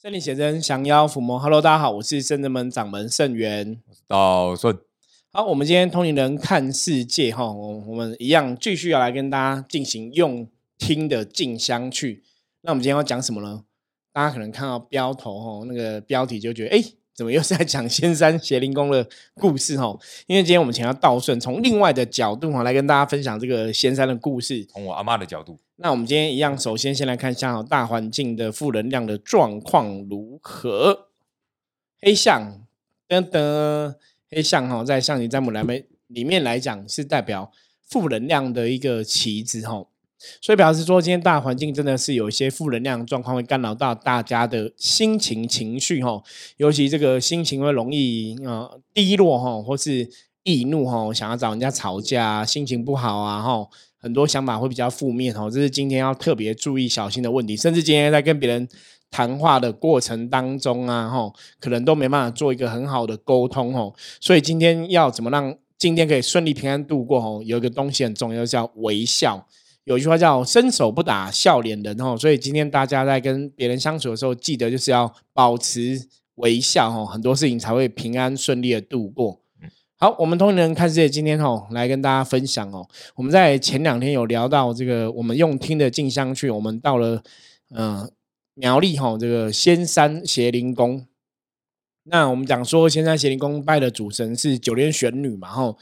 圣灵写真降妖伏魔，Hello，大家好，我是圣人门掌门圣元。道顺，好，我们今天通灵人看世界哈，我我们一样继续要来跟大家进行用听的进香去。那我们今天要讲什么呢？大家可能看到标头哈，那个标题就觉得，哎，怎么又是在讲仙山邪灵宫的故事哈？因为今天我们请到道顺，从另外的角度哈来跟大家分享这个仙山的故事。从我阿妈的角度，那我们今天一样，首先先来看一下大环境的负能量的状况如何。黑象，噔噔，黑象哈，在象棋占卜来面里面来讲，是代表负能量的一个棋子哈。所以表示说，今天大环境真的是有一些负能量状况，会干扰到大家的心情情绪哈。尤其这个心情会容易呃低落哈，或是易怒哈，想要找人家吵架，心情不好啊哈，很多想法会比较负面哈。这是今天要特别注意小心的问题。甚至今天在跟别人谈话的过程当中啊哈，可能都没办法做一个很好的沟通哦。所以今天要怎么让今天可以顺利平安度过哦？有一个东西很重要，叫微笑。有一句话叫“伸手不打笑脸人”哦，所以今天大家在跟别人相处的时候，记得就是要保持微笑哦，很多事情才会平安顺利的度过。好，我们通人看世界今天哦，来跟大家分享哦。我们在前两天有聊到这个，我们用听的进香去，我们到了嗯苗栗哈这个仙山邪灵宫。那我们讲说，仙山邪灵宫拜的主神是九天玄女嘛，吼。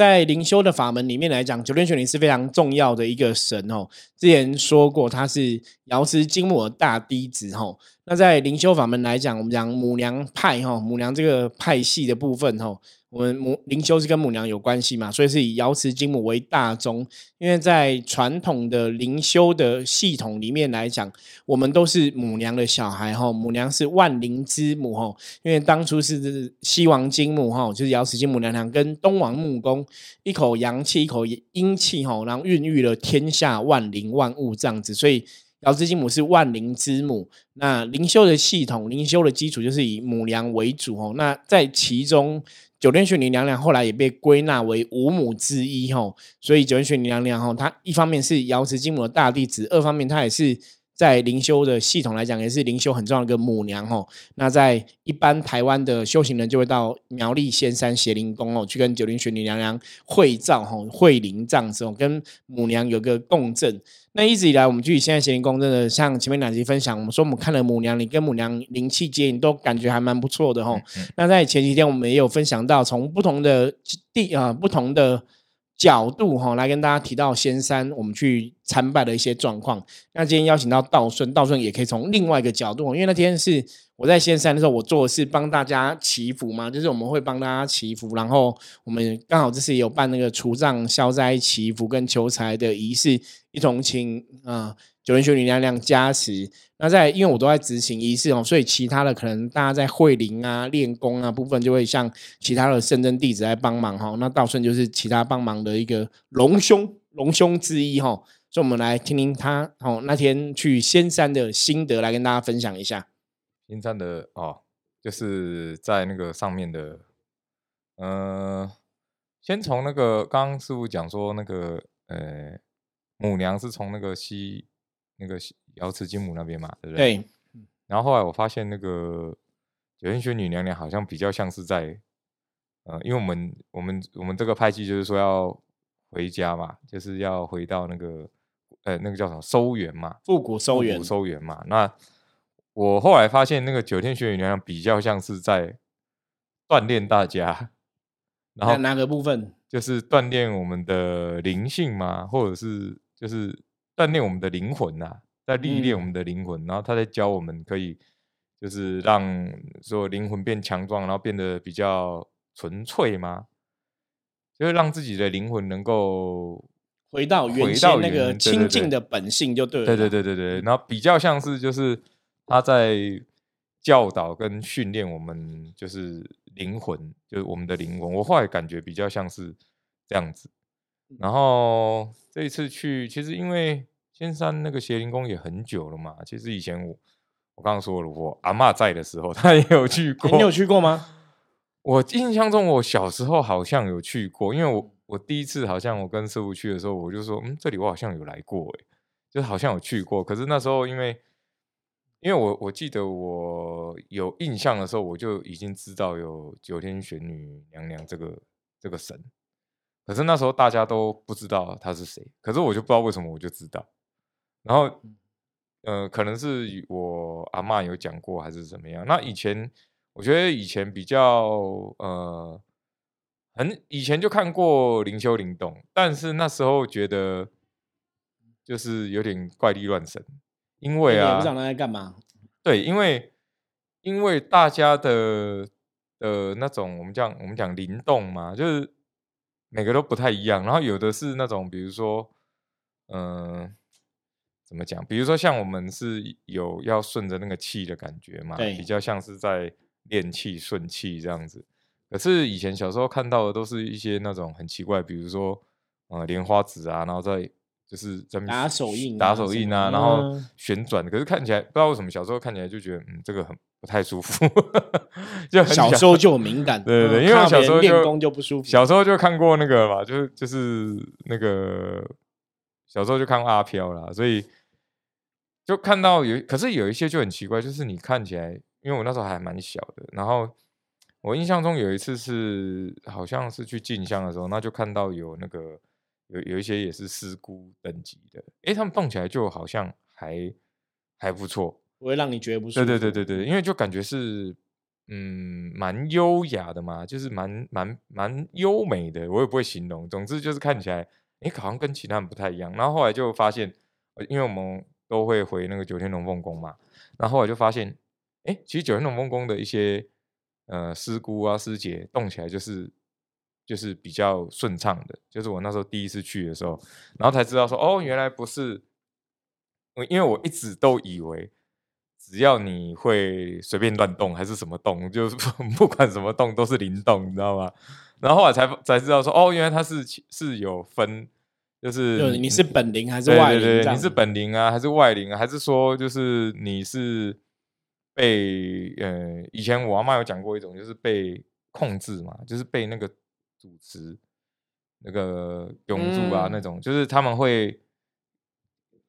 在灵修的法门里面来讲，九天玄灵是非常重要的一个神哦。之前说过，它是瑶池金母的大弟子哈。那在灵修法门来讲，我们讲母娘派哈，母娘这个派系的部分哈。我们母灵修是跟母娘有关系嘛，所以是以瑶池金母为大宗。因为在传统的灵修的系统里面来讲，我们都是母娘的小孩哈，母娘是万灵之母哈。因为当初是西王金母哈，就是瑶池金母娘娘跟东王木公一口阳气一口阴气哈，然后孕育了天下万灵万物这样子，所以瑶池金母是万灵之母。那灵修的系统，灵修的基础就是以母娘为主哦。那在其中。九天玄女娘娘后来也被归纳为五母之一哦，所以九天玄女娘娘吼，她一方面是瑶池金母的大弟子，二方面她也是在灵修的系统来讲，也是灵修很重要的一个母娘哦。那在一般台湾的修行人就会到苗栗仙山邪灵宫哦，去跟九灵玄女娘娘会照吼会灵这样子哦，跟母娘有个共振。那一直以来，我们去现在邪灵宫，真的像前面两集分享，我们说我们看了母娘，你跟母娘灵气接应，都感觉还蛮不错的哈。那在前几天，我们也有分享到，从不同的地啊，不同的角度哈，来跟大家提到仙山，我们去参拜的一些状况。那今天邀请到道顺，道顺也可以从另外一个角度，因为那天是。我在仙山的时候，我做的是帮大家祈福嘛，就是我们会帮大家祈福，然后我们刚好这次有办那个除障消灾祈福跟求财的仪式，一同请啊九天玄女娘娘加持。那在因为我都在执行仪式哦，所以其他的可能大家在会灵啊、练功啊部分，就会像其他的圣真弟子来帮忙哈。那道顺就是其他帮忙的一个隆兄隆兄之一哈，所以我们来听听他哦那天去仙山的心得，来跟大家分享一下。仙山的哦，就是在那个上面的，呃，先从那个刚刚师傅讲说那个，呃，母娘是从那个西那个瑶池金母那边嘛，对不对？对。然后后来我发现那个九天玄女娘娘好像比较像是在，呃，因为我们我们我们这个派系就是说要回家嘛，就是要回到那个，呃，那个叫什么收园嘛，复古收园，收园嘛，那。我后来发现，那个九天玄女娘娘比较像是在锻炼大家，然后哪个部分？就是锻炼我们的灵性嘛，或者是就是锻炼我们的灵魂呐，在历练我们的灵魂。然后他在教我们，可以就是让说灵魂变强壮，然后变得比较纯粹吗，就是让自己的灵魂能够回到回到那个清净的本性，就对了。对对对对对，然后比较像是就是。他在教导跟训练我们，就是灵魂，就是我们的灵魂。我后来感觉比较像是这样子。然后这一次去，其实因为仙山那个邪灵宫也很久了嘛。其实以前我我刚刚说了，我阿妈在的时候，她也有去过。你有去过吗？我印象中，我小时候好像有去过。因为我我第一次好像我跟师傅去的时候，我就说，嗯，这里我好像有来过，哎，就好像有去过。可是那时候因为因为我我记得我有印象的时候，我就已经知道有九天玄女娘娘这个这个神，可是那时候大家都不知道她是谁，可是我就不知道为什么我就知道，然后呃，可能是我阿嬷有讲过还是怎么样。那以前我觉得以前比较呃。很以前就看过灵修灵动，但是那时候觉得就是有点怪力乱神，因为啊，不知道他在干嘛。对，因为因为大家的呃那种我们讲我们讲灵动嘛，就是每个都不太一样。然后有的是那种比如说嗯怎么讲，比如说像我们是有要顺着那个气的感觉嘛，比较像是在练气顺气这样子。可是以前小时候看到的都是一些那种很奇怪，比如说呃莲花指啊，然后再就是在打手印、打手印啊，然后旋转。可是看起来不知道为什么小时候看起来就觉得嗯这个很不太舒服，就小时候就有敏感。对对对，因为小时候练功就不舒服。小时候就看过那个嘛，就是就是那个小时候就看过阿飘啦，所以就看到有，可是有一些就很奇怪，就是你看起来，因为我那时候还蛮小的，然后。我印象中有一次是好像是去进香的时候，那就看到有那个有有一些也是师姑等级的，诶，他们动起来就好像还还不错，不会让你觉得不舒服。对对对对对，因为就感觉是嗯蛮优雅的嘛，就是蛮蛮蛮优美的，我也不会形容。总之就是看起来，诶，好像跟其他人不太一样。然后后来就发现，因为我们都会回那个九天龙凤宫嘛，然后我就发现，诶，其实九天龙凤宫的一些。呃，师姑啊，师姐动起来就是就是比较顺畅的，就是我那时候第一次去的时候，然后才知道说，哦，原来不是，因为我一直都以为只要你会随便乱动还是什么动，就是 不管什么动都是灵动，你知道吗？然后后来才才知道说，哦，原来它是是有分，就是你是本灵还是外灵？你是本灵啊，还是外灵啊？还是说就是你是？被呃，以前我阿妈有讲过一种，就是被控制嘛，就是被那个主持那个永住啊那种，就是他们会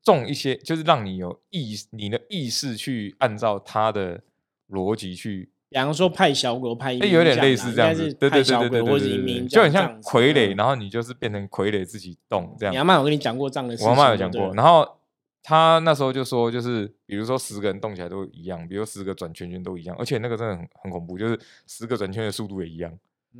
种一些，就是让你有意你的意识去按照他的逻辑去，比方说派小鬼派，有点类似这样子，对对对对对，或者就很像傀儡，然后你就是变成傀儡自己动这样。我妈妈有跟你讲过这样的，我阿妈有讲过。然后他那时候就说，就是比如说十个人动起来都一样，比如十个转圈圈都一样，而且那个真的很很恐怖，就是十个转圈的速度也一样。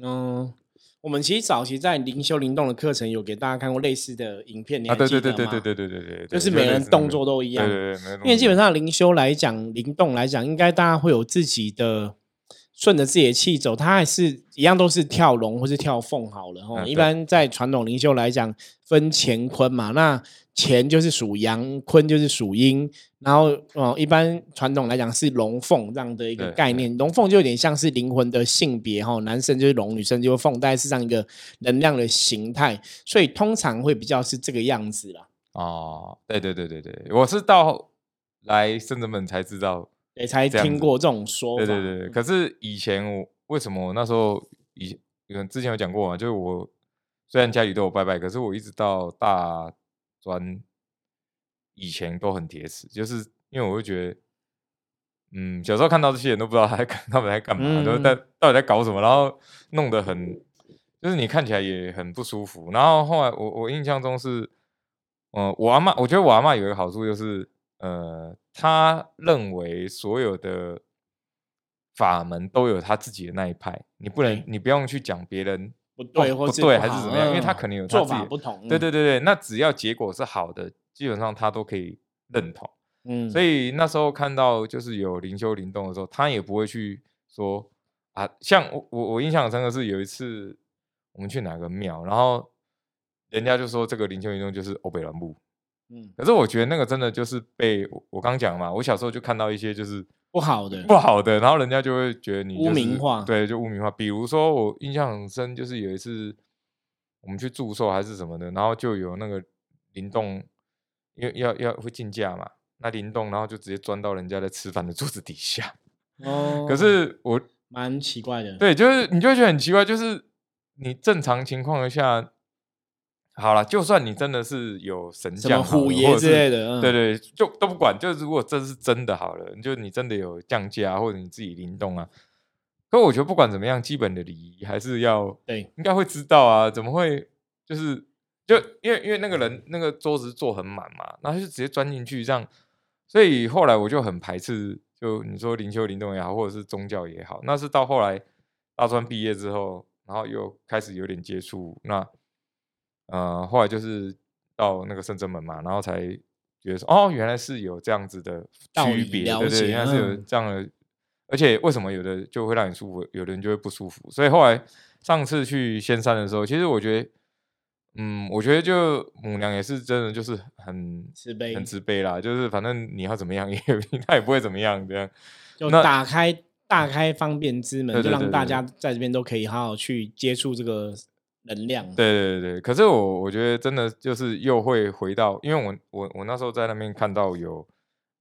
嗯，我们其实早期在灵修灵动的课程有给大家看过类似的影片，啊，对对对对对对对對，就是每个人动作都一样，对对对，因为基本上灵修来讲，灵动来讲，应该大家会有自己的。顺着自己的气走，它还是一样都是跳龙或是跳凤好了哈。一般在传统灵修来讲，分乾坤嘛，那。乾就是属阳，坤就是属阴，然后哦，一般传统来讲是龙凤这样的一个概念，龙凤就有点像是灵魂的性别哈，男生就是龙，女生就是凤，大概是这样一个能量的形态，所以通常会比较是这个样子啦。哦，对对对对对，我是到来圣者们才知道，对，才听过这种说法。对对对，可是以前我为什么那时候以之前有讲过嘛，就是我虽然家里都有拜拜，可是我一直到大。专以前都很铁齿，就是因为我会觉得，嗯，小时候看到这些人都不知道他在他们在干嘛，都在到底在搞什么，然后弄得很，就是你看起来也很不舒服。然后后来我我印象中是，嗯，我阿妈，我觉得我阿妈有一个好处就是，呃，他认为所有的法门都有他自己的那一派，你不能，你不用去讲别人。不对，不对，还是怎么样？因为他可能有做法不同。对对对对，那只要结果是好的，基本上他都可以认同。嗯，所以那时候看到就是有灵修灵动的时候，他也不会去说啊，像我我我印象深刻是有一次我们去哪个庙，然后人家就说这个灵修灵动就是欧北兰布。嗯，可是我觉得那个真的就是被我刚讲嘛，我小时候就看到一些就是。不好的，不好的，然后人家就会觉得你污名化，对，就污名化。比如说，我印象很深，就是有一次我们去祝寿还是什么的，然后就有那个灵动，因为要要会竞价嘛，那灵动，然后就直接钻到人家在吃饭的桌子底下。哦，可是我蛮奇怪的，对，就是你就会觉得很奇怪，就是你正常情况下，好了，就算你真的是有神将虎爷之类的，嗯对对，就都不管。就是如果这是真的好了，就你真的有降价，或者你自己灵动啊。可我觉得不管怎么样，基本的礼仪还是要对，应该会知道啊，怎么会就是就因为因为那个人那个桌子坐很满嘛，然后就直接钻进去这样，所以后来我就很排斥，就你说灵修灵动也好，或者是宗教也好，那是到后来大专毕业之后，然后又开始有点接触，那呃后来就是到那个圣真门嘛，然后才觉得说哦，原来是有这样子的区别，对对，了解原来是有嗯这样的而且为什么有的就会让你舒服，有的人就会不舒服？所以后来上次去仙山的时候，其实我觉得，嗯，我觉得就母娘也是真的就是很慈悲很慈悲啦，就是反正你要怎么样 也他也不会怎么样这样。就那打开大开方便之门，就对对对对让大家在这边都可以好好去接触这个能量。对对对，可是我我觉得真的就是又会回到，因为我我我那时候在那边看到有，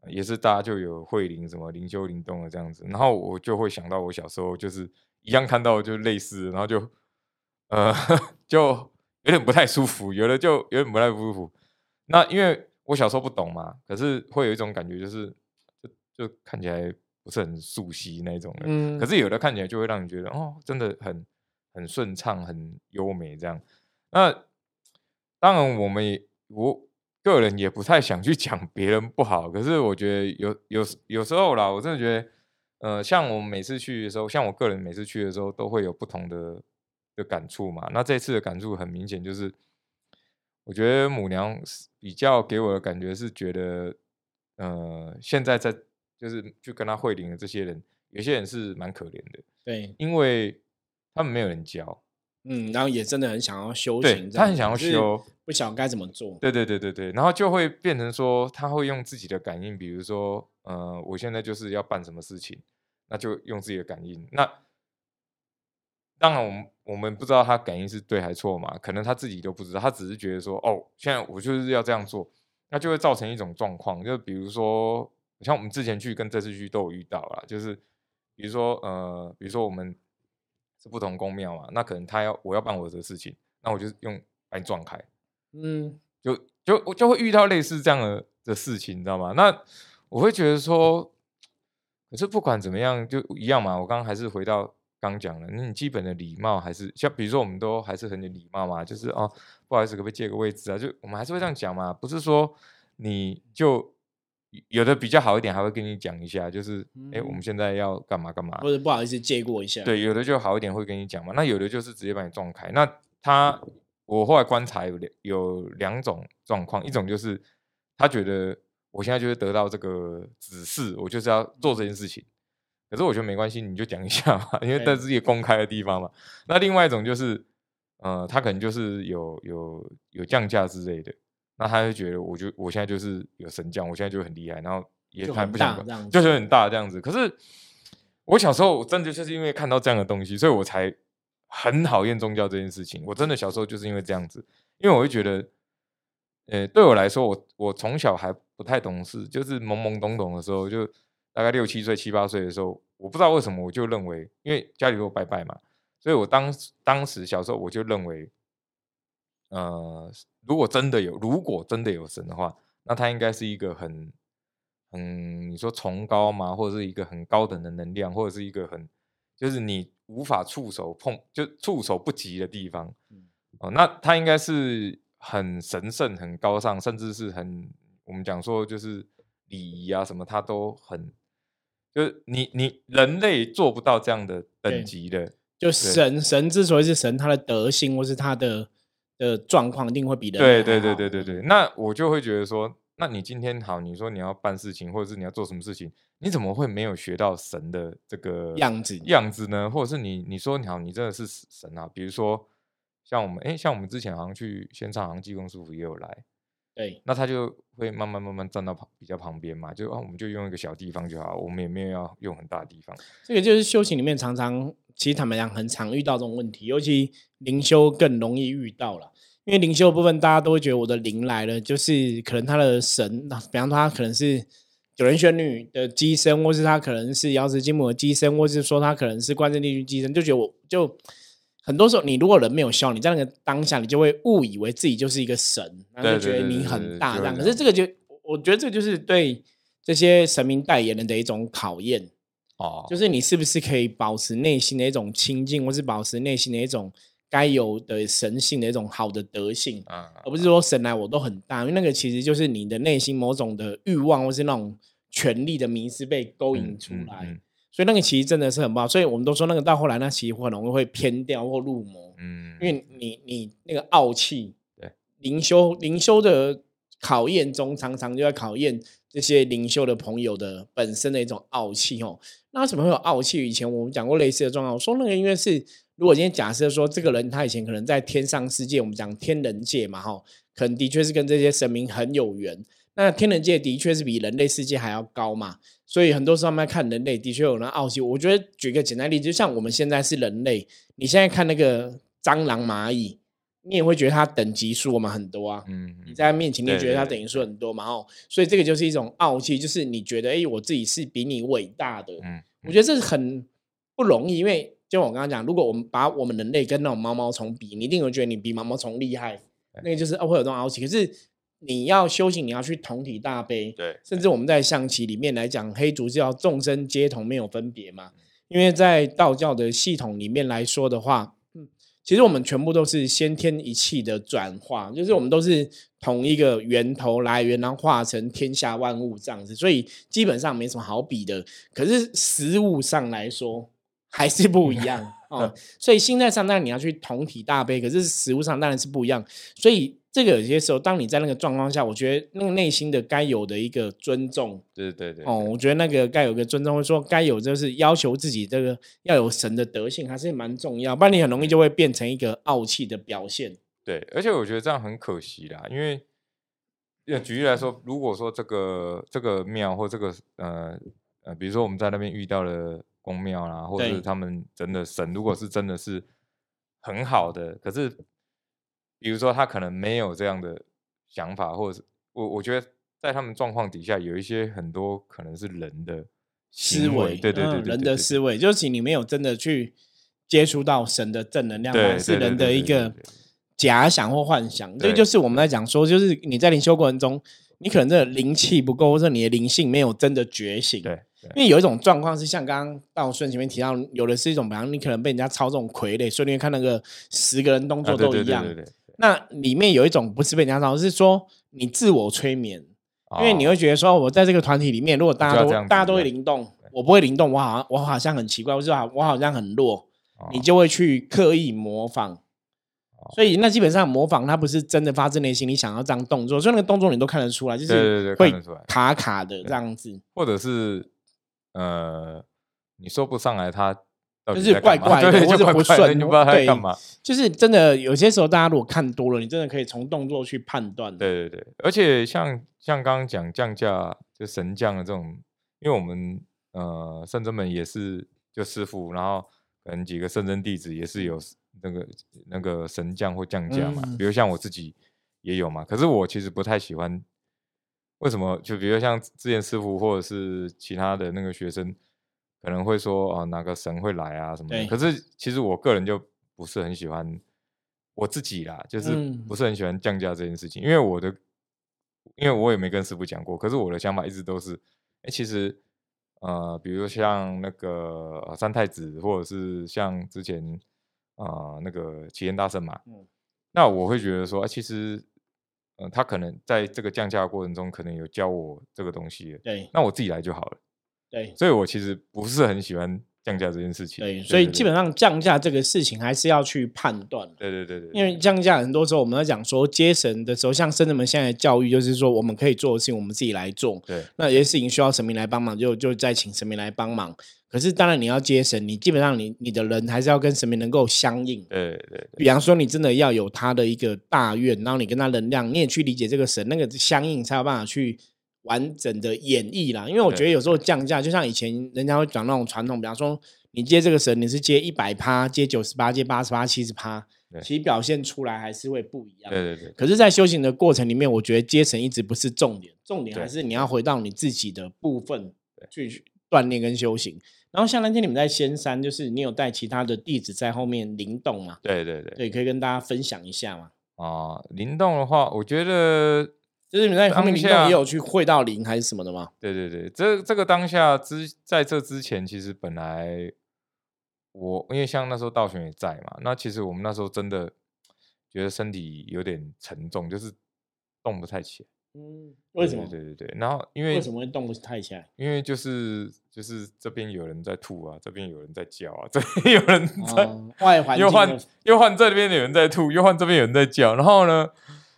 呃也是大家就有慧灵什么灵修灵动的这样子，然后我就会想到我小时候就是一样看到就类似，然后就呃 就有点不太舒服，有的就有点不太舒服。那因为我小时候不懂嘛，可是会有一种感觉就是就就看起来不是很熟悉那种的，嗯可是有的看起来就会让你觉得哦，真的很很顺畅、很优美这样。那当然，我们也我个人也不太想去 讲别人不好，可是我觉得有有有时候啦，我真的觉得，呃，像我们每次去的时候，像我个人每次去的时候，都会有不同的的感触嘛。那这次的感触很明显，就是我觉得母娘是比较给我的感觉是觉得，呃，现在在就是去跟他会灵的这些人，有些人是蛮可怜的，对，因为他们没有人教，嗯，然后也真的很想要修行，他很想要，修，不晓得该怎么做。对对对对对，然后就会变成说，他会用自己的感应，比如说，呃，我现在就是要办什么事情，那就用自己的感应。那当然，我们我们不知道他感应是对还是错嘛，可能他自己都不知道，他只是觉得说，哦，现在我就是要这样做，那就会造成一种状况，就比如说，像我们之前去跟这次去都有遇到啦，就是比如说，呃，比如说我们是不同宫庙嘛，那可能他要我要办我的事情，那我就用把你撞开。嗯，就就我就会遇到类似这样的的事情，你知道吗？那我会觉得说，可是不管怎么样，就一样嘛。我刚刚还是回到刚讲了，那你基本的礼貌还是像，比如说我们都还是很有礼貌嘛，就是哦，不好意思，可不可以借个位置啊？就我们还是会这样讲嘛，不是说你就有的比较好一点，还会跟你讲一下，就是哎、诶我们现在要干嘛干嘛，或者不好意思借过一下。，对，有的就好一点会跟你讲嘛，那有的就是直接把你撞开。那他，我后来观察有两有两种状况，一种就是他觉得我现在就是得到这个指示，我就是要做这件事情。可是我觉得没关系，你就讲一下嘛，因为对这是个公开的地方嘛。那另外一种就是，呃，他可能就是有有有降价之类的，那他就觉得我就我现在就是有神将，我现在就很厉害，然后也谈不想管大这样子就是很大这样子。可是我小时候真的就是因为看到这样的东西，所以我才很讨厌宗教这件事情。我真的小时候就是因为这样子，因为我会觉得，呃，对我来说，我我从小还不太懂事，就是懵懵懂懂的时候，就大概六七岁、七八岁的时候，我不知道为什么我就认为，因为家里都有拜拜嘛，所以我当时当时小时候我就认为，呃，如果真的有，如果真的有神的话，那他应该是一个很很你说崇高嘛，或者是一个很高等的能量，或者是一个很就是你无法触手碰就触手不及的地方。嗯哦，那他应该是很神圣、很高尚，甚至是很我们讲说就是礼仪啊什么，他都很就是你你人类做不到这样的等级的，就神神之所以是神，他的德性或是他的的状况，一定会比人类对对对对对对，那我就会觉得说，那你今天好，你说你要办事情，或者是你要做什么事情，你怎么会没有学到神的这个样子样子呢？或者是你你说你好，你真的是神啊？比如说像我们，哎，像我们之前好像去现场，好像济公师傅也有来，对那他就会慢慢慢慢站到旁比较旁边嘛，就啊，我们就用一个小地方就好，我们也没有要用很大的地方。这个就是修行里面常常，其实坦白讲，很常遇到这种问题，尤其灵修更容易遇到了。因为灵修的部分，大家都会觉得我的灵来了，就是可能他的神，比方说他可能是九人玄女的机身，或是他可能是瑶池金母的机身，或是说他可能是关圣帝君机身，就觉得我就很多时候，你如果人没有修，你在那个当下，你就会误以为自己就是一个神，然后就觉得你很大这样。可是这个就，我觉得这就是对这些神明代言人的一种考验哦，就是你是不是可以保持内心的一种清净，或是保持内心的一种该有的神性的一种好的德性啊，而不是说神来我都很大，因为那个其实就是你的内心某种的欲望，或是那种权力的迷失被勾引出来。所以那个其实真的是很不好，所以我们都说那个到后来那其实很容易会偏掉或入魔，嗯，因为你你那个傲气，对。灵修灵修的考验中，常常就在考验这些灵修的朋友的本身的一种傲气哦。那为什么会有傲气？以前我们讲过类似的状况，我说那个因为是，如果今天假设说这个人他以前可能在天上世界，我们讲天人界嘛，哈，可能的确是跟这些神明很有缘。那天人界的确是比人类世界还要高嘛。所以很多时候，我们看人类的确有那傲气。我觉得举个简单例子，就像我们现在是人类，你现在看那个蟑螂、蚂蚁，你也会觉得它等级数我们很多啊。嗯，你在他面前，你也觉得它等级数很多嘛？哦，所以这个就是一种傲气，就是你觉得，哎，我自己是比你伟大的。嗯，我觉得这是很不容易，因为就我刚刚讲，如果我们把我们人类跟那种毛毛虫比，你一定会觉得你比毛毛虫厉害。那个就是会有这种傲气，可是。你要修行，你要去同体大悲，对，甚至我们在象棋里面来讲，黑竹是要众生皆同，没有分别嘛。因为在道教的系统里面来说的话，嗯，其实我们全部都是先天一气的转化，就是我们都是同一个源头来源，然后化成天下万物这样子，所以基本上没什么好比的。可是实物上来说，还是不一样 哦。所以心态上当然你要去同体大悲，可是实物上当然是不一样，所以。这个有些时候，当你在那个状况下，我觉得那个内心的该有的一个尊重，对对对，哦，我觉得那个该有个尊重，或者说该有就是要求自己这个要有神的德性，还是蛮重要，不然你很容易就会变成一个傲气的表现。对，而且我觉得这样很可惜啦，因为，举例来说，如果说这个这个庙或这个呃呃，比如说我们在那边遇到了公庙啦，或者是他们真的神，如果是真的是很好的，可是。比如说，他可能没有这样的想法，或者是我我觉得在他们状况底下，有一些很多可能是人的思维，对对对，人的思维，就是你没有真的去接触到神的正能量，是人的一个假想或幻想。这就是我们在讲说，就是你在灵修过程中，你可能这个灵气不够，或者你的灵性没有真的觉醒。对，因为有一种状况是像刚刚道顺前面提到，有的是一种，比方你可能被人家操纵傀儡，所以你看那个十个人动作都一样。那里面有一种不是被人家操是说你自我催眠，因为你会觉得说，我在这个团体里面，如果大家都大家都会灵动，我不会灵动，我好像我好像很奇怪，或者我好像很弱，你就会去刻意模仿。所以那基本上模仿，它不是真的发自内心，你想要这样动作，所以那个动作你都看得出来，就是会卡卡的这样子，或者是呃，你说不上来他。就是怪怪的，或者不顺，你不知道他干嘛。就是真的，有些时候大家如果看多了，你真的可以从动作去判断。对对对，而且像像刚刚讲降价就神降的这种，因为我们呃圣真门也是就师傅，然后可能几个圣真弟子也是有那个那个神降或降价嘛。比如像我自己也有嘛，可是我其实不太喜欢。为什么？就比如像之前师傅或者是其他的那个学生。可能会说啊，哪个神会来啊什么的？可是其实我个人就不是很喜欢我自己啦，就是不是很喜欢降价这件事情。因为我的，因为我也没跟师傅讲过。可是我的想法一直都是，哎，其实呃，比如像那个三太子，或者是像之前啊那个齐天大圣嘛，那我会觉得说，其实嗯，他可能在这个降价过程中，可能有教我这个东西。对，那我自己来就好了。对，所以我其实不是很喜欢降价这件事情。对，所以基本上降价这个事情还是要去判断。对对对对，因为降价很多时候我们在讲说接神的时候，像圣人们现在教育就是说，我们可以做的事情我们自己来做。对，那有些事情需要神明来帮忙，就就再请神明来帮忙。可是当然你要接神，你基本上你你的人还是要跟神明能够相应。对对，比方说你真的要有他的一个大愿，然后你跟他能量，你也去理解这个神，那个相应才有办法去。完整的演绎啦，因为我觉得有时候降价，就像以前人家会讲那种传统，比方说你接这个神，你是接一百趴，接九十八，接八十八，七十趴，其实表现出来还是会不一样。对对对。可是，在修行的过程里面，我觉得接神一直不是重点，重点还是你要回到你自己的部分去锻炼跟修行。然后像那天你们在仙山，就是你有带其他的弟子在后面灵动嘛？对对对，对，可以跟大家分享一下嘛。啊，灵动的话，我觉得就是你们在当下也有去会到零还是什么的吗？对对对，这这个当下之在这之前，其实本来我因为像那时候道玄也在嘛，那其实我们那时候真的觉得身体有点沉重，就是动不太起来。嗯，为什么？对对对对，然后因为为什么会动不太起来？因为就是就是这边有人在吐啊，这边有人在叫啊，这边有人在、哦外环境又换又换这边有人在吐，又换这边有人在叫，然后呢，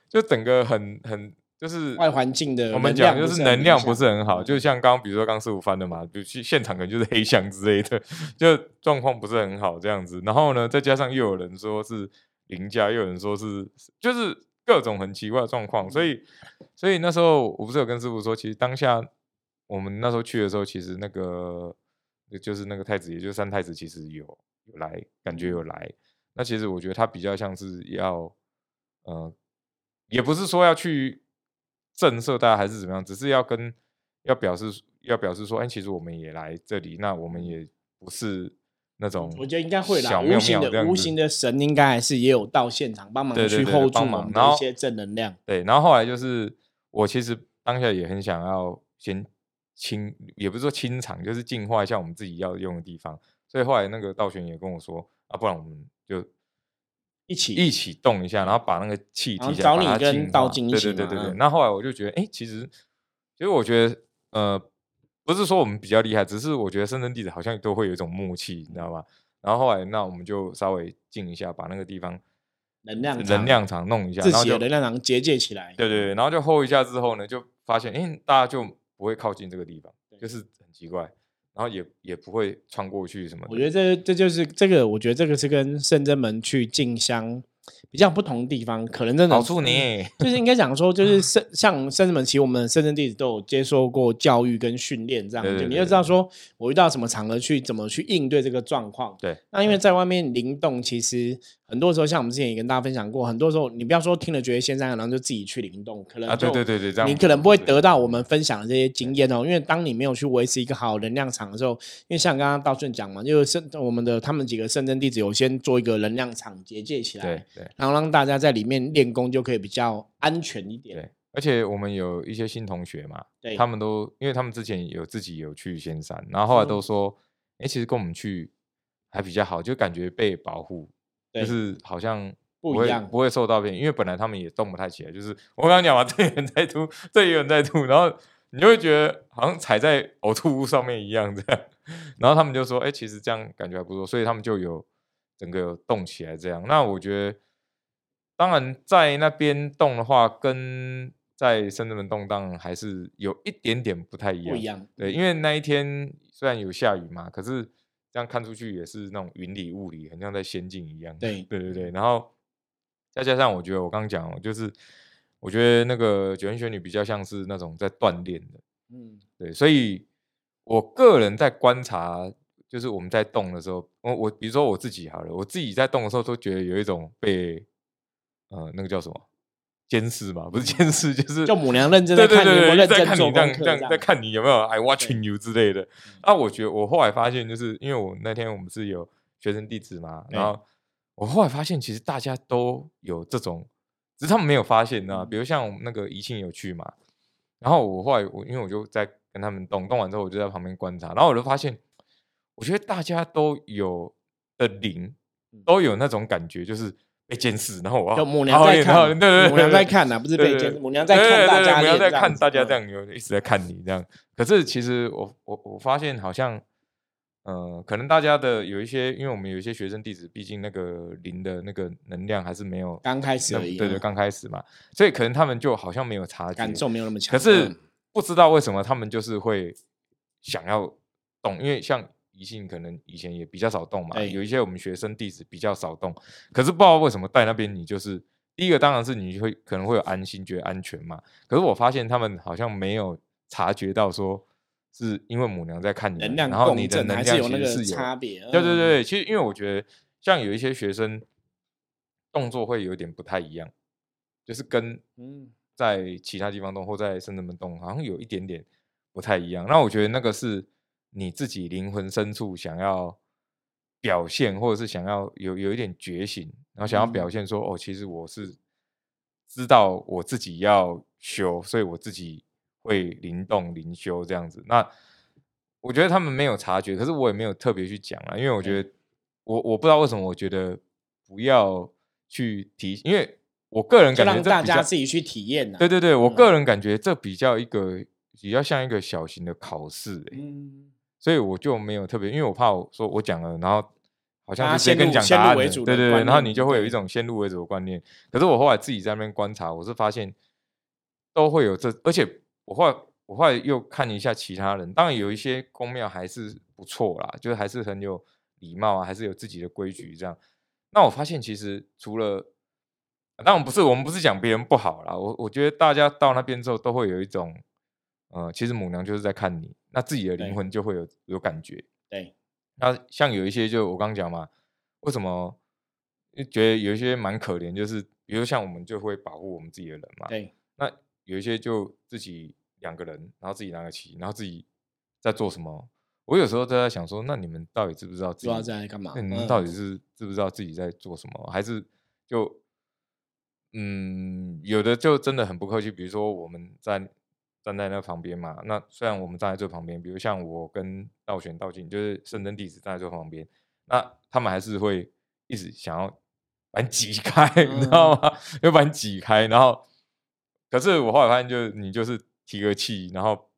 就整个很很就是外环境的我们讲就是能量不是很好，嗯就像刚刚比如说刚师傅翻的嘛，就去现场可能就是黑箱之类的，就状况不是很好这样子。然后呢，再加上又有人说是凌驾，又有人说是就是各种很奇怪的状况，所以所以那时候我不是有跟师傅说，其实当下我们那时候去的时候，其实那个就是那个太子，也就是三太子，其实有有来，感觉有来。那其实我觉得他比较像是要，呃，也不是说要去震慑大家还是怎么样，只是要跟要表示要表示说，哎，其实我们也来这里，那我们也不是那种我觉得应该会啦，无形的无形的神应该还是也有到现场帮忙去 hold 住然后们一些正能量。对，然后后来就是我其实当下也很想要先清，也不是说清场，就是净化一下我们自己要用的地方。所以后来那个道玄也跟我说啊，不然我们就一起一起动一下，然后把那个气然后提起来，把找你跟它净化道静一对起嘛嗯对对对对。那后来我就觉得，哎，其实其实我觉得呃，不是说我们比较厉害，只是我觉得深圳弟子好像都会有一种默契，你知道吗？然后后来那我们就稍微静一下，把那个地方能量场能量场弄一下，自然后就己的能量场结界起来。对对对，然后就 hold 一下之后呢，就发现哎，诶大家就不会靠近这个地方，就是很奇怪，然后也也不会穿过去什么的。我觉得这这就是这个，我觉得这个是跟圣真门去进香比较不同的地方，可能真的好处呢，就是应该讲说，就 是圣像圣真门，其实我们圣真弟子都有接受过教育跟训练，这样对对对就你就知道说我遇到什么场合去怎么去应对这个状况。对，那因为在外面灵动，其实很多时候像我们之前也跟大家分享过，很多时候你不要说听了觉得先生，然后就自己去灵动，可能啊，对对对对，这样你可能不会得到我们分享的这些经验哦，因为当你没有去维持一个好能量场的时候，因为像刚刚道顺讲嘛，就是圣我们的他们几个圣真弟子有先做一个能量场结界起来对，对然后让大家在里面练功就可以比较安全一点。对，而且我们有一些新同学嘛，对他们都因为他们之前有自己有去仙山，然后后来都嗯说，哎，其实跟我们去还比较好，就感觉被保护，对就是好像。会不一样不会受到骗，因为本来他们也动不太起来。就是我刚刚讲嘛，这有人在吐，这也有人在吐，然后你就会觉得好像踩在呕吐物上面一样这样。然后他们就说：“哎、其实这样感觉还不错。”所以他们就有整个有动起来这样。那我觉得，当然在那边动的话，跟在深圳门动荡还是有一点点不太一样。不一样，对，因为那一天虽然有下雨嘛，可是这样看出去也是那种云里雾里，很像在仙境一样。对对对对，然后再加上我觉得我刚刚讲哦，就是我觉得那个九天玄女比较像是那种在锻炼的，嗯，对，所以我个人在观察，就是我们在动的时候，我我比如说我自己好了，我自己在动的时候都觉得有一种被呃那个叫什么监视嘛，不是监视，就是叫母娘认真对在看你有有对对对，在认真看你这样这样。在看你有没有 I watching you 之类的。啊，我觉得我后来发现，就是因为我那天我们是有学生弟子嘛，然后我后来发现，其实大家都有这种，只是他们没有发现啊。比如像我们那个宜庆有去嘛，然后我后来我因为我就在跟他们动，动完之后我就在旁边观察，然后我就发现，我觉得大家都有的灵都有那种感觉，就是被监视，然后我要就母娘在看，练对对对，母娘对在看呐，不是被监，母娘在看大家母娘在看大家嗯这样，有一直在看你这样。可是其实我我我发现好像，呃，可能大家的有一些，因为我们有一些学生弟子，毕竟那个灵的那个能量还是没有刚开始那而已，对对，嗯刚开始嘛，所以可能他们就好像没有察觉，感受没有那么强。可是嗯不知道为什么他们就是会想要懂，因为像宜信可能以前也比较少动嘛，对有一些我们学生弟子比较少动，可是不知道为什么在那边你就是第一个当然是你会可能会有安心觉得安全嘛，可是我发现他们好像没有察觉到说是因为母娘在看你，能量然后你的能量其实是有差别。嗯，对对对，其实因为我觉得像有一些学生动作会有点不太一样，就是跟嗯，在其他地方动或在深圳门动，好像有一点点不太一样。那我觉得那个是你自己灵魂深处想要表现，或者是想要有有一点觉醒，然后想要表嗯现说，哦，其实我是知道我自己要修，所以我自己会灵动灵修这样子。那我觉得他们没有察觉，可是我也没有特别去讲啊，因为我觉得我我不知道为什么，我觉得不要去提，因为我个人感觉这比较家自己去体验呐。对对对，我嗯个人感觉这比较一个比较像一个小型的考试、欸，嗯，所以我就没有特别，因为我怕我说我讲了，然后好像就直接跟你讲先为主对对对，然后你就会有一种先入为主的观念。可是我后来自己在那边观察，我是发现都会有这，而且我后来我后来又看一下其他人，当然有一些公庙还是不错啦，就是还是很有礼貌啊，还是有自己的规矩这样。那我发现其实除了，当然不是我们不是讲别人不好啦，我我觉得大家到那边之后都会有一种，呃，其实母娘就是在看你，那自己的灵魂就会有有感觉。对，那像有一些就我刚刚讲嘛，为什么就觉得有一些蛮可怜，就是比如像我们就会保护我们自己的人嘛，对，那有一些就自己两个人，然后自己拿个旗，然后自己在做什么？我有时候都在想说，那你们到底知不知道自己在干嘛？那你们嗯到底是知不知道自己在做什么？还是就嗯，有的就真的很不客气，比如说我们在站在那旁边嘛，那虽然我们站在最旁边，比如像我跟道玄、道静，就是圣真弟子站在最旁边，那他们还是会一直想要把你挤开，你知道吗？就把你挤开，然后可是我后来发现，就是你就是提个气，然后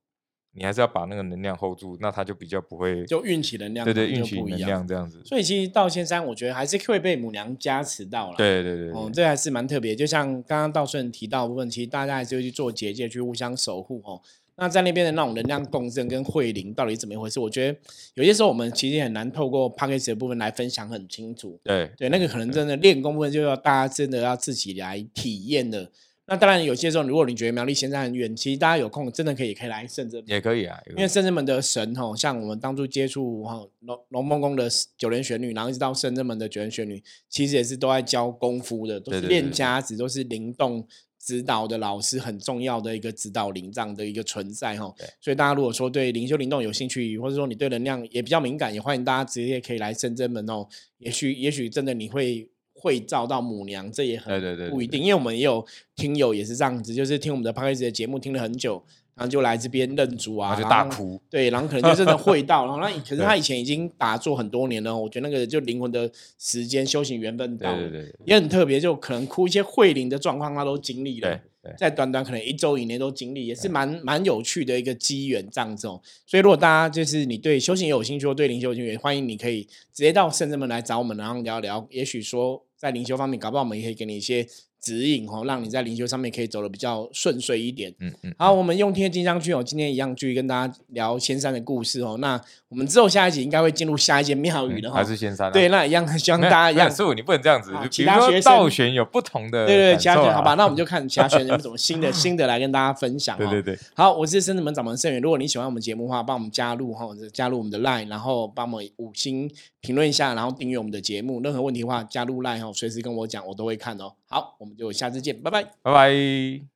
你还是要把那个能量 hold 住，那他就比较不会就运气能量对对运气能量这样子。所以其实到仙山，我觉得还是会被母娘加持到了。对对对哦，对这还是蛮特别。就像刚刚道顺提到的部分，其实大家还是会去做结界，去互相守护哦。那在那边的那种能量共振跟慧灵到底怎么一回事？我觉得有些时候我们其实很难透过 p a c k a g e 的部分来分享很清楚。对对，那个可能真的练功部分就要大家真的要自己来体验的。那当然，有些时候如果你觉得苗栗仙山很远，其实大家有空真的可以可以来圣真门也可以啊，因为圣真门的神吼，像我们当初接触哈龙龙凤宫的九连玄女，然后一直到圣真门的九连玄女，其实也是都在教功夫的，都是练家子，都是灵动指导的老师，很重要的一个指导灵这样的一个存在哈。所以大家如果说对灵修灵动有兴趣，或者说你对能量也比较敏感，也欢迎大家直接可以来圣真门哦。也许也许真的你会。会照到母娘，这也很对对对对不一定，因为我们也有听友也是这样子，就是听我们的 p c a g e 的节目听了很久，然后就来这边认主啊，就大哭。对，然后可能就真的会到，然后那 可是他以前已经打坐很多年了，我觉得那个就灵魂的时间修行缘分到，对对对对也很特别，就可能哭一些慧灵的状况，他都经历了在短短可能一周以内都经历，也是蛮蛮有趣的一个机缘这样子哦。所以如果大家就是你对修行有兴趣，或对灵修有兴趣，欢迎你可以直接到圣真门来找我们，然后聊聊，也许说在灵修方面，搞不好我们也可以给你一些指引哦，让你在灵修上面可以走的比较顺遂一点。嗯嗯，好，我们用天金章去哦，今天一样继续跟大家聊仙山的故事哦。那我们之后下一集应该会进入下一间庙宇的哈、嗯还是仙山啊？对，那一样 希望，大家一样没有，师傅你不能这样子其他学生道玄有不同的对对其他学好吧，那我们就看其他学生有什么新的新的来跟大家分享、哦。对对对，好，我是深子门掌门盛元。如果你喜欢我们节目的话，帮我们加入哈，加入我们的 LINE，然后帮我们五星评论一下，然后订阅我们的节目。任何问题的话，加入 LINE 哈，随时跟我讲，我都会看哦。好，我们就下次见，拜拜。拜拜。